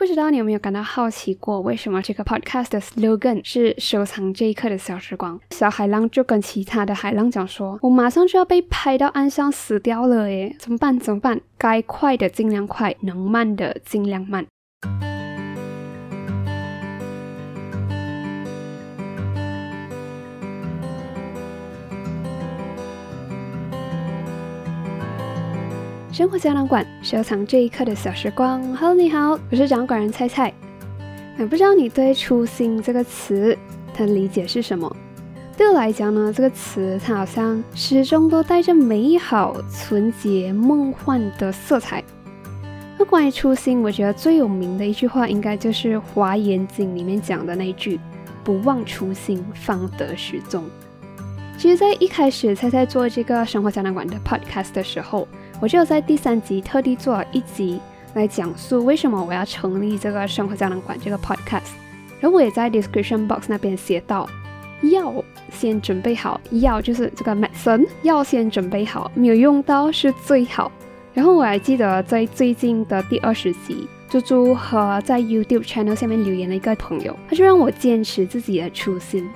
不知道你有没有感到好奇过，为什么这个 podcast 的 slogan 是收藏这一刻的小时光？小海浪就跟其他的海浪讲说：“我马上就要被拍到岸上死掉了，诶，怎么办？怎么办？该快的尽量快，能慢的尽量慢。”生活胶囊馆收藏这一刻的小时光。Hello，你好，我是掌管人菜菜。那不知道你对“初心”这个词的理解是什么？对我来讲呢，这个词它好像始终都带着美好、纯洁、梦幻的色彩。那关于初心，我觉得最有名的一句话，应该就是《华严经》里面讲的那一句“不忘初心，方得始终”。其实，在一开始菜菜做这个生活胶囊馆的 Podcast 的时候，我就在第三集特地做了一集来讲述为什么我要成立这个生活胶囊馆这个 podcast，然后我也在 description box 那边写到，药先准备好，药就是这个 medicine，药先准备好，没有用到是最好。然后我还记得在最近的第二十集，猪猪和在 YouTube channel 下面留言的一个朋友，他就让我坚持自己的初心，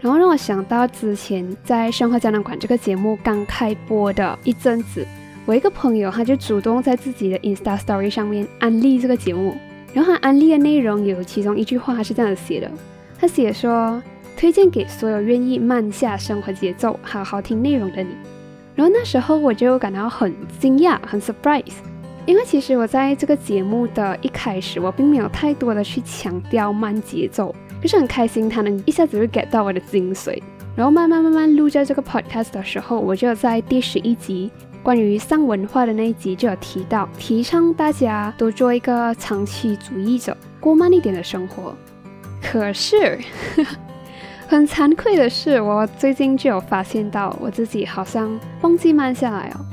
然后让我想到之前在生活胶囊馆这个节目刚开播的一阵子。我一个朋友，他就主动在自己的 Insta Story 上面安利这个节目，然后他安利的内容有其中一句话是这样子写的，他写说推荐给所有愿意慢下生活节奏、好好听内容的你。然后那时候我就感到很惊讶、很 surprise，因为其实我在这个节目的一开始，我并没有太多的去强调慢节奏，就是很开心他能一下子就 get 到我的精髓。然后慢慢慢慢录在这个 podcast 的时候，我就在第十一集。关于丧文化的那一集就有提到，提倡大家都做一个长期主义者，过慢一点的生活。可是，很惭愧的是，我最近就有发现到我自己好像忘记慢下来哦。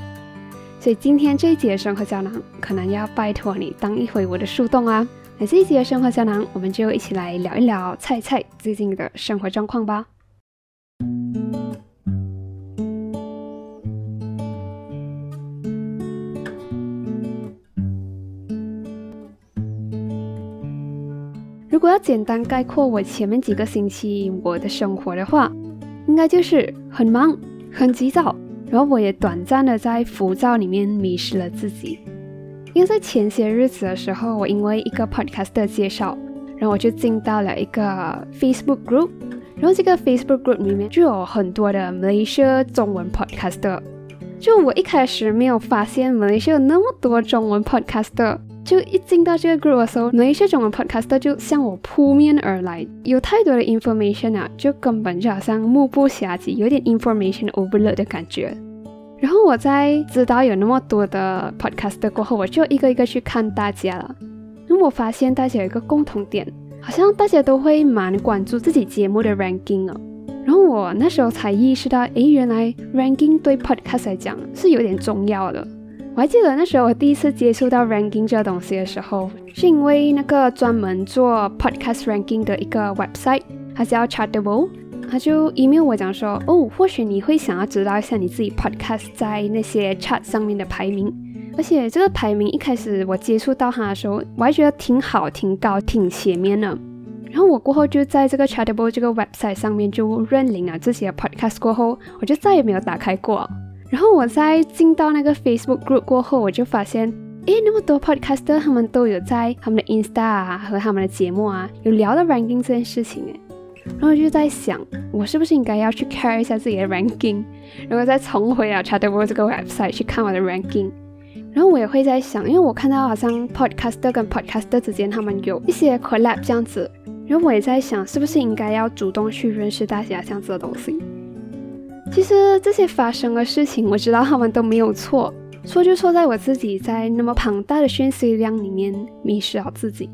所以今天这一集的生活胶囊，可能要拜托你当一回我的树洞啊。那这一集的生活胶囊，我们就一起来聊一聊菜菜最近的生活状况吧。果要简单概括我前面几个星期我的生活的话，应该就是很忙、很急躁，然后我也短暂的在浮躁里面迷失了自己。因为在前些日子的时候，我因为一个 podcast 的介绍，然后我就进到了一个 Facebook group，然后这个 Facebook group 里面就有很多的 Malaysia 中文 podcaster。就我一开始没有发现 Malaysia 有那么多中文 podcaster。就一进到这个 group 的时候，那些中文 podcaster 就向我扑面而来，有太多的 information 啊，就根本就好像目不暇接，有点 information overload 的感觉。然后我在知道有那么多的 podcaster 过后，我就一个一个去看大家了。那我发现大家有一个共同点，好像大家都会蛮关注自己节目的 ranking 啊。然后我那时候才意识到，诶，原来 ranking 对 podcast 来讲是有点重要的。我还记得那时候我第一次接触到 ranking 这个东西的时候，是因为那个专门做 podcast ranking 的一个 website，它叫 Chartable，他就 email 我讲说，哦，或许你会想要知道一下你自己 podcast 在那些 chart 上面的排名，而且这个排名一开始我接触到它的时候，我还觉得挺好、挺高、挺前面的。然后我过后就在这个 Chartable 这个 website 上面就认领了自己的 podcast，过后我就再也没有打开过。然后我在进到那个 Facebook group 过后，我就发现，诶，那么多 podcaster 他们都有在他们的 Insta 啊和他们的节目啊有聊到 ranking 这件事情，诶，然后我就在想，我是不是应该要去 care 一下自己的 ranking，然后再重回啊 Chartable 这个 website 去看我的 ranking。然后我也会在想，因为我看到好像 podcaster 跟 podcaster 之间他们有一些 collab 这样子，然后我也在想，是不是应该要主动去认识大家这样子的东西。其实这些发生的事情，我知道他们都没有错，错就错在我自己在那么庞大的讯息量里面迷失了自己。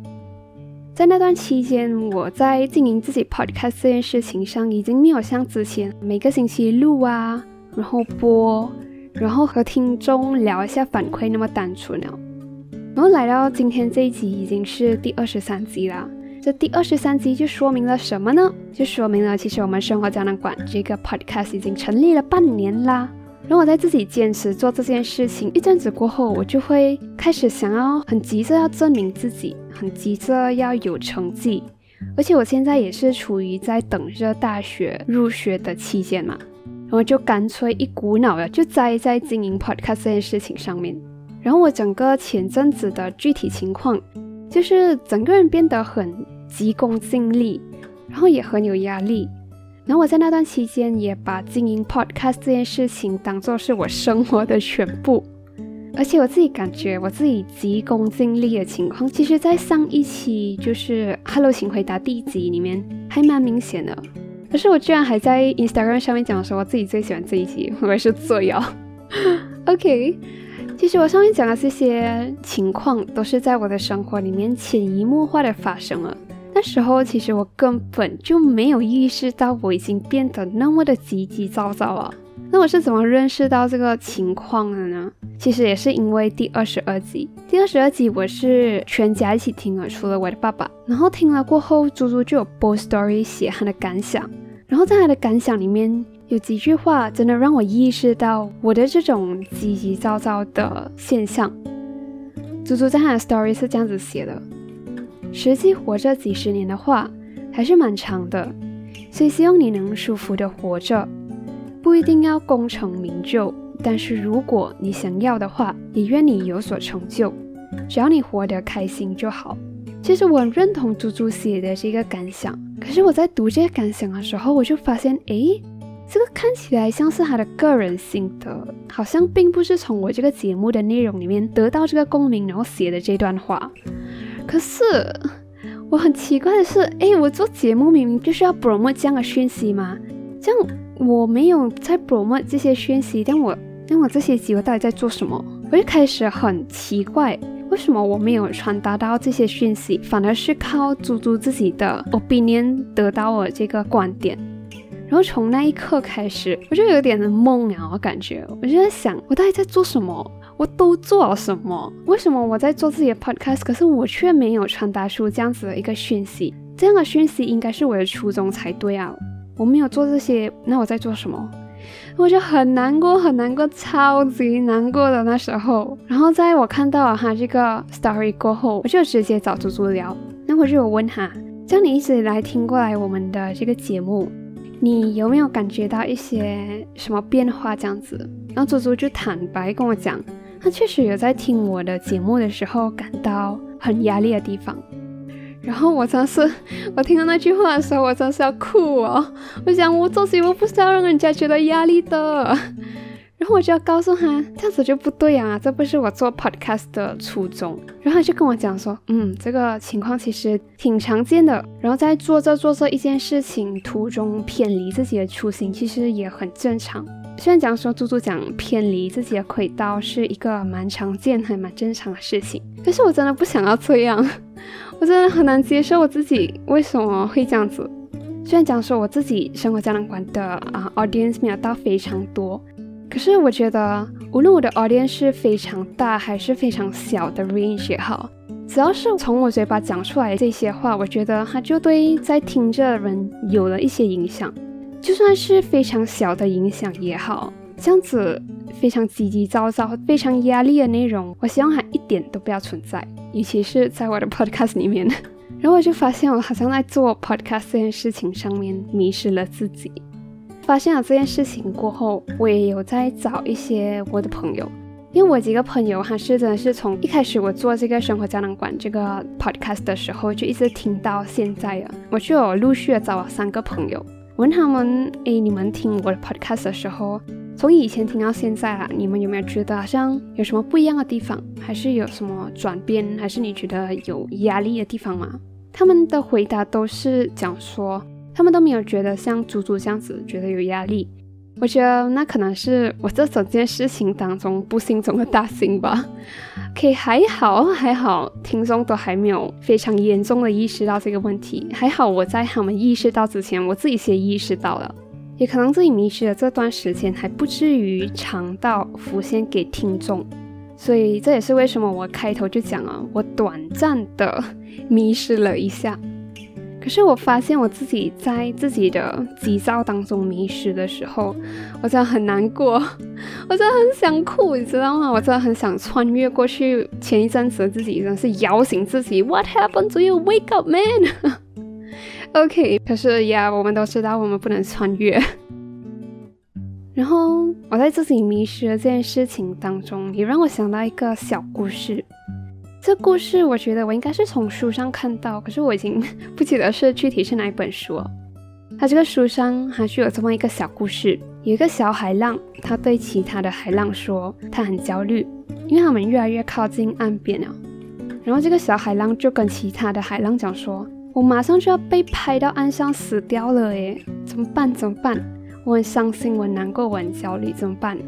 在那段期间，我在经营自己 podcast 这件事情上，已经没有像之前每个星期录啊，然后播，然后和听众聊一下反馈那么单纯了。然后来到今天这一集，已经是第二十三集了。这第二十三集就说明了什么呢？就说明了其实我们生活胶囊馆这个 podcast 已经成立了半年啦。然后我在自己坚持做这件事情一阵子过后，我就会开始想要很急着要证明自己，很急着要有成绩。而且我现在也是处于在等着大学入学的期间嘛，然后就干脆一股脑的就栽在经营 podcast 这件事情上面。然后我整个前阵子的具体情况，就是整个人变得很急功近利，然后也很有压力。然后我在那段期间也把经营 podcast 这件事情当做是我生活的全部，而且我自己感觉我自己急功近利的情况，其实在上一期就是《Hello，请回答》第一集里面还蛮明显的。可是我居然还在 Instagram 上面讲说我自己最喜欢这一集，我也是醉哦。OK，其实我上面讲的这些情况都是在我的生活里面潜移默化的发生了。那时候其实我根本就没有意识到我已经变得那么的急急躁躁啊。那我是怎么认识到这个情况的呢？其实也是因为第二十二集。第二十二集我是全家一起听了，除了我的爸爸。然后听了过后，猪猪就有 b o l story 写他的感想。然后在他的感想里面有几句话，真的让我意识到我的这种急急躁躁的现象。猪猪在他的 story 是这样子写的。实际活着几十年的话，还是蛮长的，所以希望你能舒服的活着，不一定要功成名就，但是如果你想要的话，也愿你有所成就，只要你活得开心就好。其实我很认同猪猪写的这个感想，可是我在读这个感想的时候，我就发现，诶，这个看起来像是他的个人心得，好像并不是从我这个节目的内容里面得到这个共鸣，然后写的这段话。可是我很奇怪的是，哎，我做节目明明就是要 promote 这样的讯息嘛？这样我没有在 promote 这些讯息，但我那我这些集我到底在做什么？我就开始很奇怪，为什么我没有传达到这些讯息，反而是靠猪猪自己的 opinion 得到我这个观点？然后从那一刻开始，我就有点懵啊，我感觉我就在想，我到底在做什么？我都做了什么？为什么我在做自己的 podcast，可是我却没有传达出这样子的一个讯息？这样的讯息应该是我的初衷才对啊！我没有做这些，那我在做什么？我就很难过，很难过，超级难过的那时候。然后在我看到了他这个 story 过后，我就直接找猪猪聊。那我就有问他，这样你一直以来听过来我们的这个节目，你有没有感觉到一些什么变化？这样子，然后猪猪就坦白跟我讲。他确实有在听我的节目的时候感到很压力的地方，然后我真是，我听到那句话的时候，我真是要哭哦！我想我做节目不是要让人家觉得压力的。然后我就要告诉他，这样子就不对啊，这不是我做 podcast 的初衷。然后他就跟我讲说，嗯，这个情况其实挺常见的。然后在做着做着一件事情途中偏离自己的初心，其实也很正常。虽然讲说猪猪讲偏离自己的轨道是一个蛮常见还蛮正常的事情，可是我真的不想要这样，我真的很难接受我自己为什么会这样子。虽然讲说我自己生活胶囊馆的啊 audience 没有到非常多。可是我觉得，无论我的 audience 是非常大还是非常小的 range 也好，只要是从我嘴巴讲出来这些话，我觉得它就对在听着的人有了一些影响，就算是非常小的影响也好，这样子非常急急躁躁、非常压力的内容，我希望它一点都不要存在，尤其是在我的 podcast 里面。然后我就发现，我好像在做 podcast 这件事情上面迷失了自己。发现了这件事情过后，我也有在找一些我的朋友，因为我几个朋友还是真的是从一开始我做这个生活胶囊馆这个 podcast 的时候就一直听到现在了。我就有陆续的找了三个朋友，问他们：诶，你们听我的 podcast 的时候，从以前听到现在啊，你们有没有觉得好像有什么不一样的地方，还是有什么转变，还是你觉得有压力的地方吗？他们的回答都是讲说。他们都没有觉得像猪猪这样子觉得有压力，我觉得那可能是我这整件事情当中不幸中的大幸吧。OK，还好还好，听众都还没有非常严重的意识到这个问题，还好我在他们意识到之前，我自己先意识到了，也可能自己迷失的这段时间还不至于长到浮现给听众，所以这也是为什么我开头就讲了，我短暂的迷失了一下。可是我发现我自己在自己的急躁当中迷失的时候，我真的很难过，我真的很想哭，你知道吗？我真的很想穿越过去前一阵子的自己，真的是摇醒自己。What happened to you? Wake up, man! OK，可是呀，我们都知道我们不能穿越。然后我在自己迷失的这件事情当中，也让我想到一个小故事。这故事我觉得我应该是从书上看到，可是我已经 不记得是具体是哪一本书。它这个书上还是有这么一个小故事：有一个小海浪，他对其他的海浪说，他很焦虑，因为他们越来越靠近岸边了。然后这个小海浪就跟其他的海浪讲说：“我马上就要被拍到岸上死掉了，诶，怎么办？怎么办？我很伤心，我很难过，我很焦虑，怎么办？”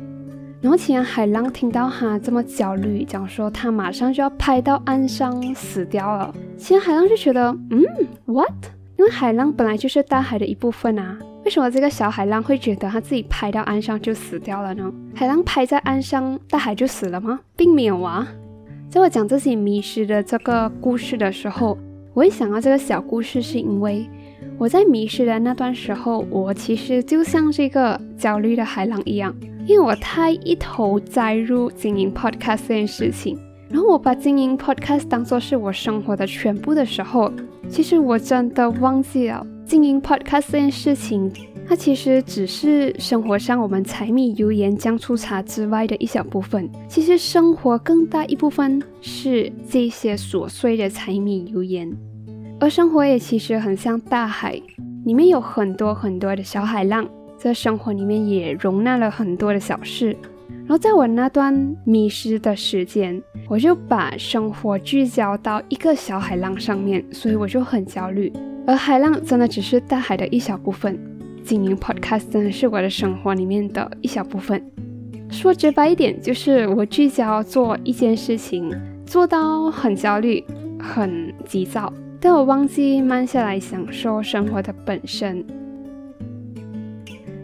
然后，其他海浪听到他这么焦虑，讲说他马上就要拍到岸上死掉了。其他海浪就觉得，嗯，what？因为海浪本来就是大海的一部分啊，为什么这个小海浪会觉得他自己拍到岸上就死掉了呢？海浪拍在岸上，大海就死了吗？并没有啊。在我讲自己迷失的这个故事的时候，我会想到这个小故事，是因为我在迷失的那段时候，我其实就像这个焦虑的海浪一样。因为我太一头栽入经营 podcast 这件事情，然后我把经营 podcast 当做是我生活的全部的时候，其实我真的忘记了经营 podcast 这件事情，它其实只是生活上我们柴米油盐酱醋茶之外的一小部分。其实生活更大一部分是这些琐碎的柴米油盐，而生活也其实很像大海，里面有很多很多的小海浪。在生活里面也容纳了很多的小事，然后在我那段迷失的时间，我就把生活聚焦到一个小海浪上面，所以我就很焦虑。而海浪真的只是大海的一小部分，经营 podcast 真的是我的生活里面的一小部分。说直白一点，就是我聚焦做一件事情，做到很焦虑、很急躁，但我忘记慢下来享受生活的本身。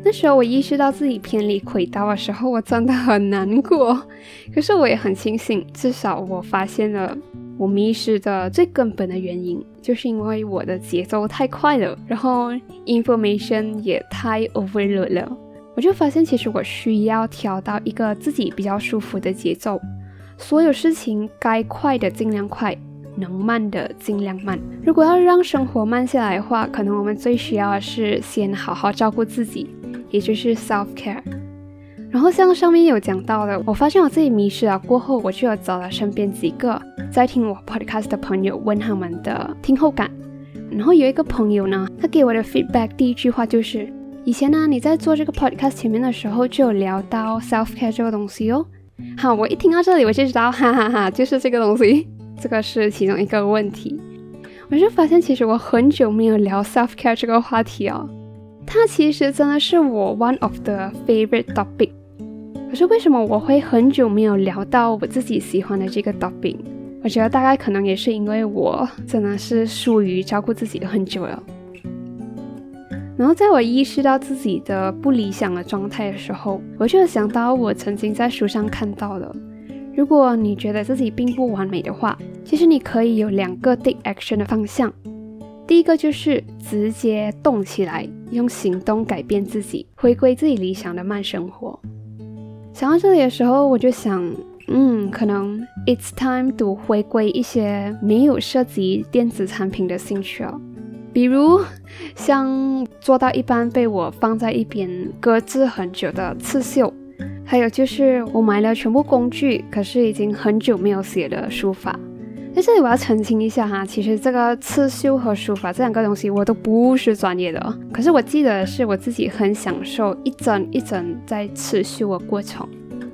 那时候我意识到自己偏离轨道的时候，我真的很难过。可是我也很庆幸，至少我发现了我迷失的最根本的原因，就是因为我的节奏太快了，然后 information 也太 overload 了。我就发现，其实我需要调到一个自己比较舒服的节奏。所有事情该快的尽量快，能慢的尽量慢。如果要让生活慢下来的话，可能我们最需要的是先好好照顾自己。也就是 self care，然后像上面有讲到的，我发现我自己迷失了过后，我就有找了身边几个在听我 podcast 的朋友，问他们的听后感。然后有一个朋友呢，他给我的 feedback 第一句话就是：以前呢你在做这个 podcast 前面的时候就有聊到 self care 这个东西哦。好，我一听到这里我就知道，哈哈哈，就是这个东西，这个是其中一个问题。我就发现其实我很久没有聊 self care 这个话题哦。它其实真的是我 one of the favorite topic，可是为什么我会很久没有聊到我自己喜欢的这个 topic？我觉得大概可能也是因为我真的是疏于照顾自己很久了。然后在我意识到自己的不理想的状态的时候，我就想到我曾经在书上看到的：如果你觉得自己并不完美的话，其实你可以有两个 take action 的方向。第一个就是直接动起来，用行动改变自己，回归自己理想的慢生活。想到这里的时候，我就想，嗯，可能 it's time to 回归一些没有涉及电子产品的兴趣哦，比如像做到一半被我放在一边搁置很久的刺绣，还有就是我买了全部工具，可是已经很久没有写的书法。在这里我要澄清一下哈，其实这个刺绣和书法这两个东西我都不是专业的，可是我记得是我自己很享受一针一针在刺绣的过程，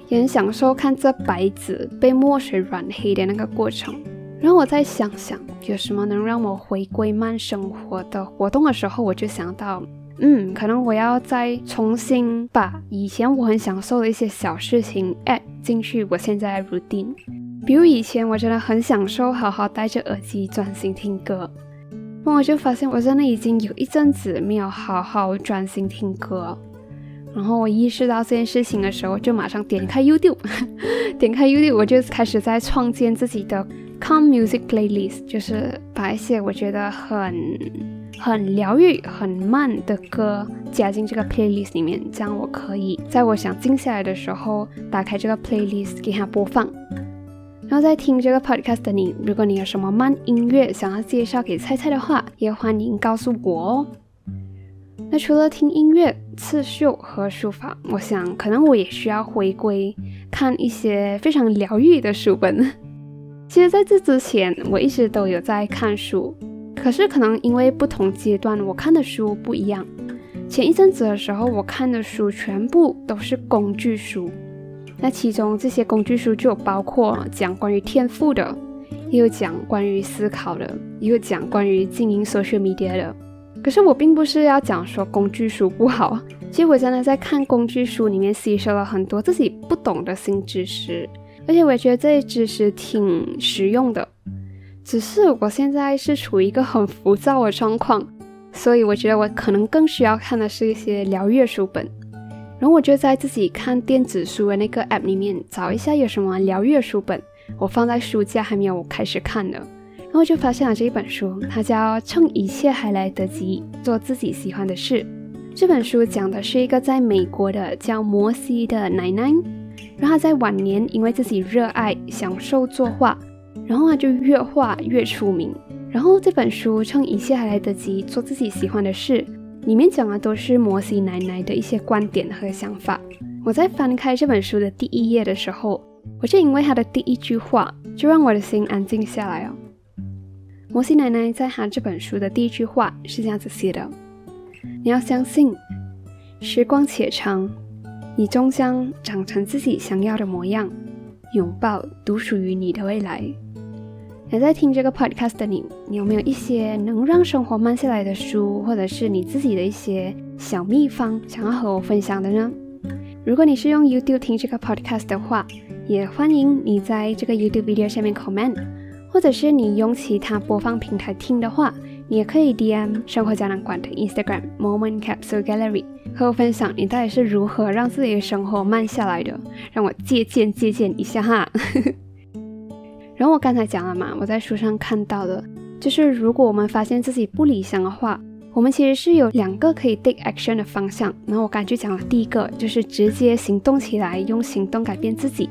也很享受看这白纸被墨水染黑的那个过程。然后我再想想有什么能让我回归慢生活的活动的时候，我就想到，嗯，可能我要再重新把以前我很享受的一些小事情 add 进去我现在的 routine。比如以前我真的很享受好好戴着耳机专心听歌，那我就发现我真的已经有一阵子没有好好专心听歌。然后我意识到这件事情的时候，就马上点开 YouTube，点开 YouTube，我就开始在创建自己的 Calm Music Playlist，就是把一些我觉得很很疗愈、很慢的歌加进这个 playlist 里面，这样我可以在我想静下来的时候打开这个 playlist 给它播放。然后在听这个 podcast 的你，如果你有什么慢音乐想要介绍给菜菜的话，也欢迎告诉我哦。那除了听音乐、刺绣和书法，我想可能我也需要回归看一些非常疗愈的书本。其实在这之前，我一直都有在看书，可是可能因为不同阶段我看的书不一样。前一阵子的时候，我看的书全部都是工具书，那其中这些工具书就包括讲关于天赋的，也有讲关于思考的，也有讲关于经营 social media 的。可是我并不是要讲说工具书不好，其实我真的在看工具书里面吸收了很多自己不懂的新知识，而且我也觉得这些知识挺实用的。只是我现在是处于一个很浮躁的状况，所以我觉得我可能更需要看的是一些疗愈书本。然后我就在自己看电子书的那个 app 里面找一下有什么疗愈书本，我放在书架还没有开始看呢。然后就发现了这一本书，它叫《趁一切还来得及做自己喜欢的事》。这本书讲的是一个在美国的叫摩西的奶奶，然后他在晚年因为自己热爱享受作画，然后她就越画越出名。然后这本书《趁一切还来得及做自己喜欢的事》里面讲的都是摩西奶奶的一些观点和想法。我在翻开这本书的第一页的时候，我就因为他的第一句话，就让我的心安静下来哦。摩西奶奶在他这本书的第一句话是这样子写的：“你要相信，时光且长，你终将长成自己想要的模样，拥抱独属于你的未来。”还在听这个 podcast 的你，你有没有一些能让生活慢下来的书，或者是你自己的一些小秘方，想要和我分享的呢？如果你是用 YouTube 听这个 podcast 的话，也欢迎你在这个 YouTube video 下面 comment。或者是你用其他播放平台听的话，你也可以 DM 生活胶囊馆的 Instagram Moment Capsule Gallery 和我分享你到底是如何让自己的生活慢下来的，让我借鉴借鉴一下哈。然后我刚才讲了嘛，我在书上看到的，就是如果我们发现自己不理想的话，我们其实是有两个可以 take action 的方向。然后我刚才就讲了第一个，就是直接行动起来，用行动改变自己。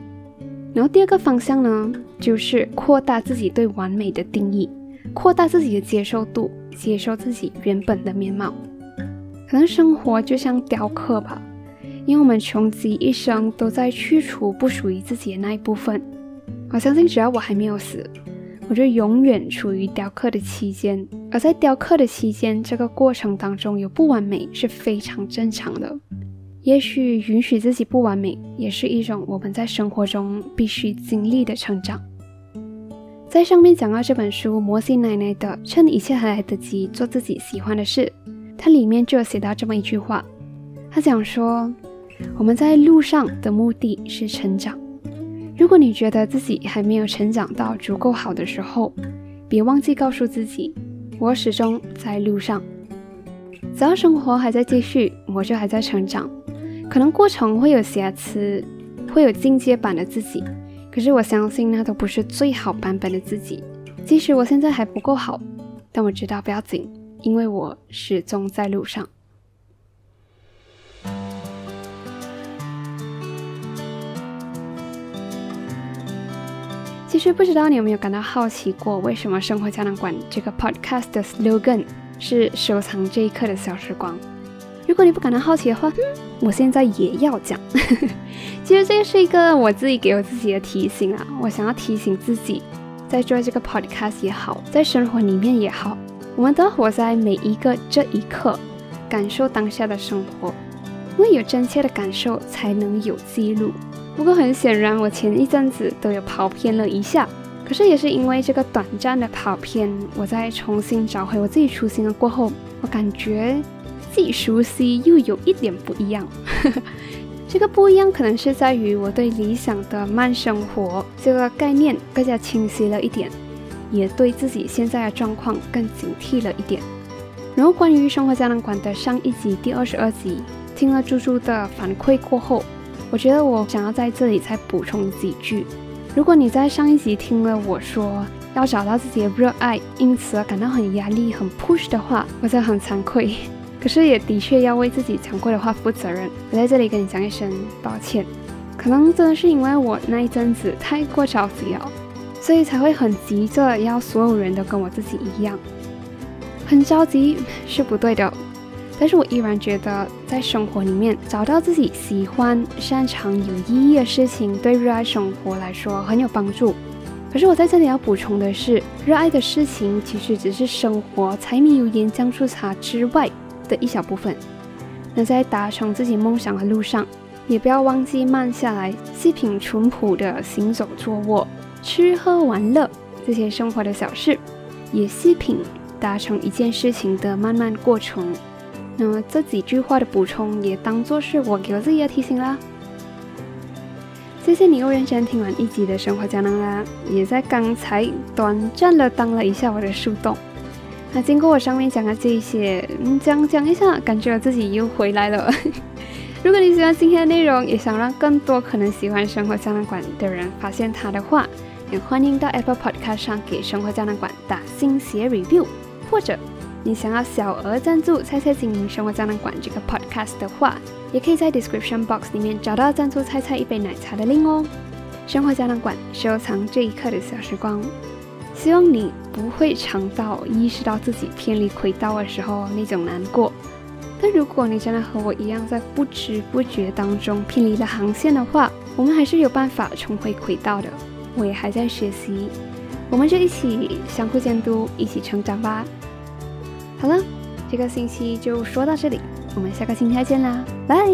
然后第二个方向呢，就是扩大自己对完美的定义，扩大自己的接受度，接受自己原本的面貌。可能生活就像雕刻吧，因为我们穷极一生都在去除不属于自己的那一部分。我相信只要我还没有死，我就永远处于雕刻的期间。而在雕刻的期间，这个过程当中有不完美是非常正常的。也许允许自己不完美，也是一种我们在生活中必须经历的成长。在上面讲到这本书《摩西奶奶的趁一切还来得及做自己喜欢的事》，它里面就有写到这么一句话，他讲说：我们在路上的目的是成长。如果你觉得自己还没有成长到足够好的时候，别忘记告诉自己，我始终在路上。只要生活还在继续，我就还在成长。可能过程会有瑕疵，会有进阶版的自己，可是我相信那都不是最好版本的自己。即使我现在还不够好，但我知道不要紧，因为我始终在路上。其实不知道你有没有感到好奇过，为什么生活胶囊馆这个 podcast 的 slogan 是收藏这一刻的小时光？如果你不感到好奇的话，嗯我现在也要讲。其实这是一个我自己给我自己的提醒啊，我想要提醒自己，在做这个 podcast 也好，在生活里面也好，我们都活在每一个这一刻，感受当下的生活，因为有真切的感受，才能有记录。不过很显然，我前一阵子都有跑偏了一下，可是也是因为这个短暂的跑偏，我在重新找回我自己初心了过后，我感觉。既熟悉又有一点不一样，这个不一样可能是在于我对理想的慢生活这个概念更加清晰了一点，也对自己现在的状况更警惕了一点。然后关于生活胶囊馆的上一集第二十二集，听了猪猪的反馈过后，我觉得我想要在这里再补充几句。如果你在上一集听了我说要找到自己的热爱，因此而感到很压力、很 push 的话，我真的很惭愧。可是也的确要为自己讲过的话负责任。我在这里跟你讲一声抱歉。可能真的是因为我那一阵子太过着急了，所以才会很急着要所有人都跟我自己一样。很着急是不对的，但是我依然觉得在生活里面找到自己喜欢、擅长、有意义的事情，对热爱生活来说很有帮助。可是我在这里要补充的是，热爱的事情其实只是生活柴米油盐酱醋茶之外的一小部分。那在达成自己梦想的路上，也不要忘记慢下来，细品淳朴的行走、坐卧、吃喝玩乐这些生活的小事，也细品达成一件事情的漫漫过程。那么这几句话的补充，也当做是我给我自己的提醒啦。谢谢你又认真听完一集的生活胶囊啦，也在刚才短暂的当了一下我的树洞。那经过我上面讲的这一些，嗯，讲讲一下，感觉我自己又回来了。如果你喜欢今天的内容，也想让更多可能喜欢生活胶囊馆的人发现它的话，也欢迎到 Apple Podcast 上给生活胶囊馆打新写 review，或者。你想要小额赞助菜菜经营生活胶囊馆这个 podcast 的话，也可以在 description box 里面找到赞助菜菜一杯奶茶的 link 哦。生活胶囊馆收藏这一刻的小时光，希望你不会尝到意识到自己偏离轨道的时候那种难过。但如果你真的和我一样，在不知不觉当中偏离了航线的话，我们还是有办法重回轨道的。我也还在学习，我们就一起相互监督，一起成长吧。好了，这个星期就说到这里，我们下个星期再见啦，拜。